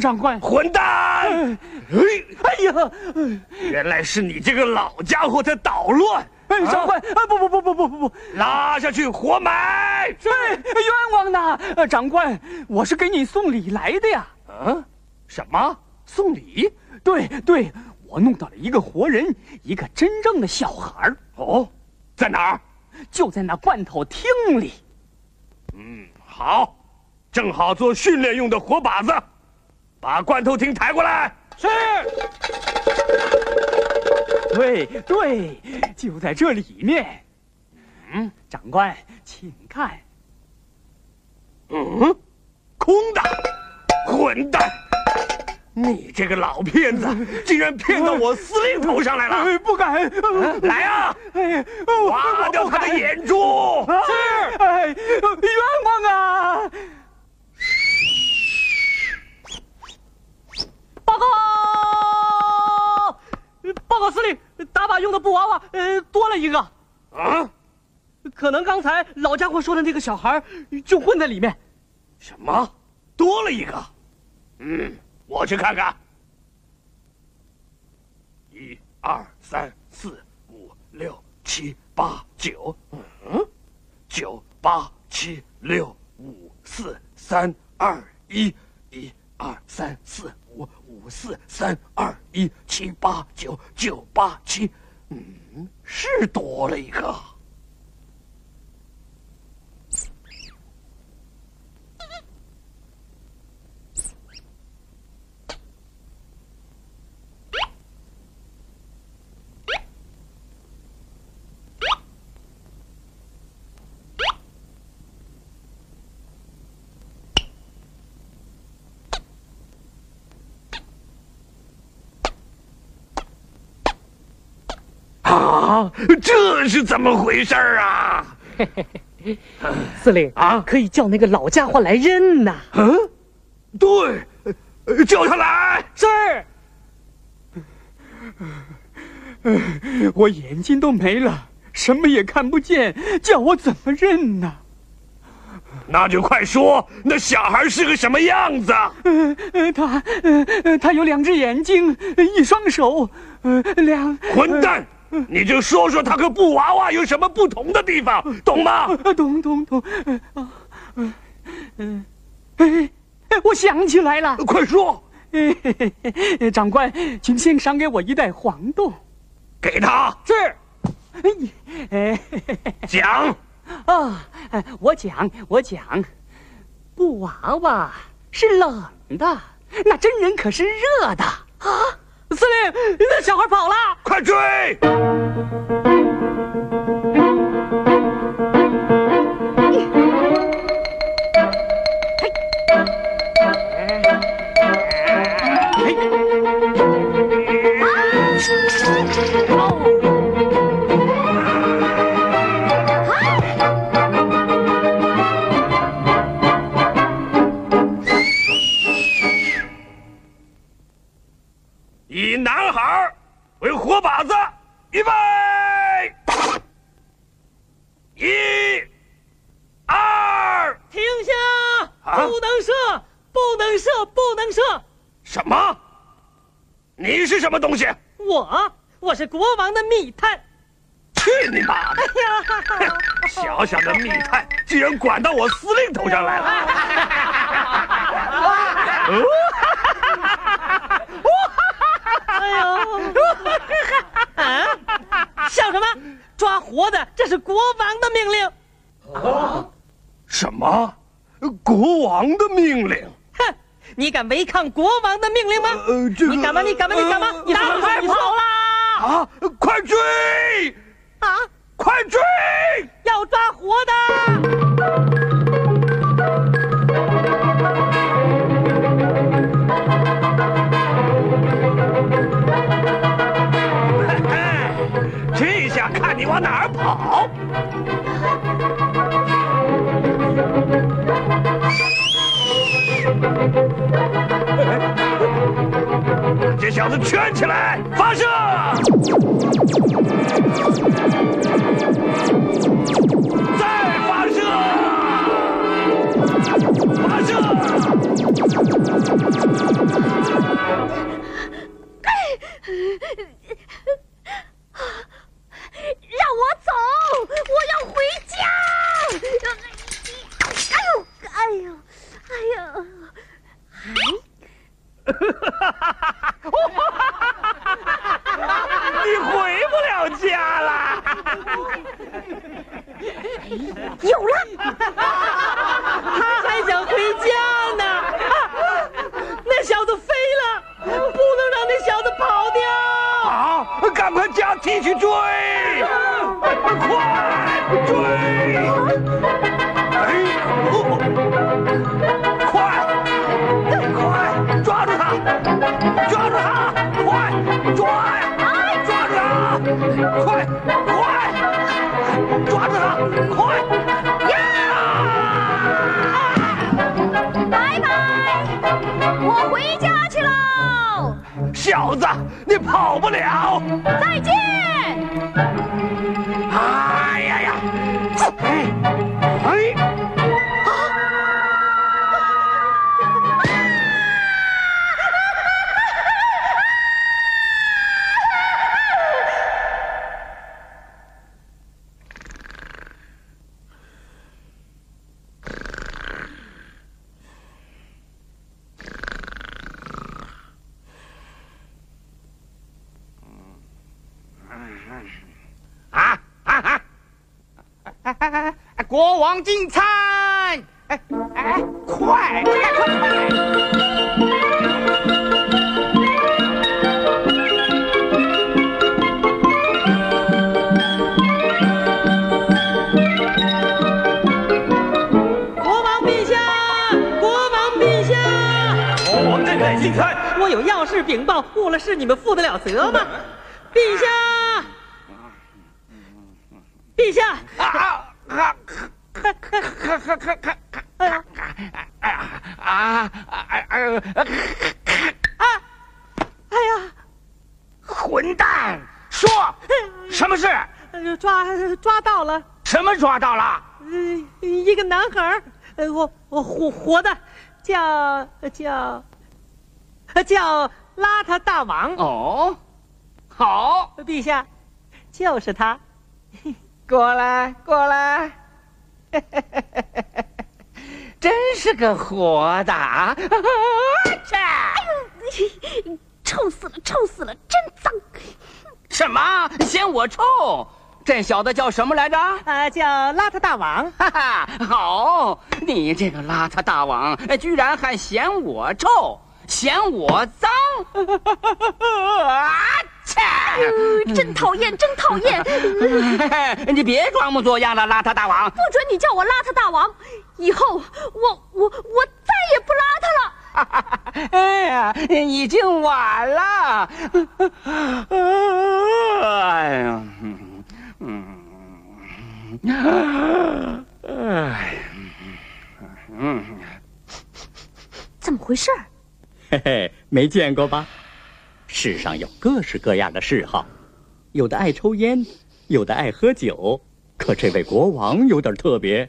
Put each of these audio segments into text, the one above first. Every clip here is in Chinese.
长官，混蛋！哎，哎呀，原来是你这个老家伙在捣乱！哎，长官，啊不不不不不不不，拉下去活埋！是冤枉呐！呃长官，我是给你送礼来的呀。嗯，什么送礼？对对，我弄到了一个活人，一个真正的小孩儿，哦，在哪儿？就在那罐头厅里。嗯，好，正好做训练用的活靶子，把罐头艇抬过来。是。对对，就在这里面。嗯，长官，请看。嗯，空的，混蛋！你这个老骗子，竟然骗到我司令头上来了！哎，不敢。呃来啊，挖掉他的眼珠！是，哎，冤枉啊！报告，报告司令，打靶用的布娃娃，呃，多了一个，啊？可能刚才老家伙说的那个小孩就混在里面。什么？多了一个？嗯，我去看看。一二三四五六七八九，嗯，九八七六五四三二一，一二三四四三二一七八九九八七，嗯，是多了一个。啊，这是怎么回事儿啊？司令啊可以叫那个老家伙来认呐。嗯，对，呃叫他来。是，我眼睛都没了，什么也看不见，叫我怎么认呢？那就快说，那小孩是个什么样子？呃呃，他呃呃，他有两只眼睛，呃一双手，呃两混蛋！你就说说他和布娃娃有什么不同的地方，懂吗？呃懂懂懂，呃啊呃嗯哎，哎我想起来了，快说，长官，请先赏给我一袋黄豆。给他是，哎讲。啊，哎我讲我讲，布娃娃是冷的，那真人可是热的啊！司令，那小孩跑了。快追！以男孩为活靶子，预备，一、二，停下！啊不能射，不能射，不能射！什么？你是什么东西？我我是国王的密探，去你妈的！小小的密探居然管到我司令头上来了！哎呦，啊！笑什么？抓活的，这是国王的命令。啊什么？国王的命令？哼，你敢违抗国王的命令吗？呃，这个你敢吗？你敢吗？你敢吗？你赶快跑啦！啊！快追！啊！快追！要抓活的！好！这小子圈起来，发射！继续追！快追！哎，哦快，快抓住他！抓住他！快抓呀！抓住他！快快抓住他！快呀！拜拜，我回家去喽，小子，跑不了！再见。哎呀呀！哎哎！哎哎哎哎！国王进餐！哎哎，快快快！国王陛下，国王陛下，国王正在进餐。我有要事禀报，误了事你们负得了责吗？陛下，陛下！哎呀，啊哎哎啊，哎呀，混蛋！说，什么事？抓抓到了，什么抓到了？呃，一个男孩儿，我我活活的，叫叫叫邋遢大王。哦，好，陛下，就是他。过来过来，真是个活的啊！臭死了，臭死了，真脏！什么？嫌我臭？这小子叫什么来着？啊，叫邋遢大王。哈哈，好，你这个邋遢大王，居然还嫌我臭，嫌我脏！啊切！呃真讨厌，真讨厌！不你别装模作样了，邋遢大王！不准你叫我邋遢大王，以后我我我再也不邋遢了。哎呀，已经晚了。哎呀，嗯，哎，嗯，怎么回事？嘿嘿，没见过吧？世上有各式各样的嗜好，有的爱抽烟，有的爱喝酒，可这位国王有点特别，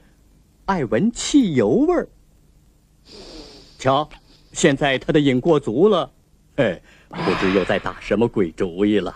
爱闻汽油味儿。瞧，现在他的瘾过足了，嘿，不知又在打什么鬼主意了。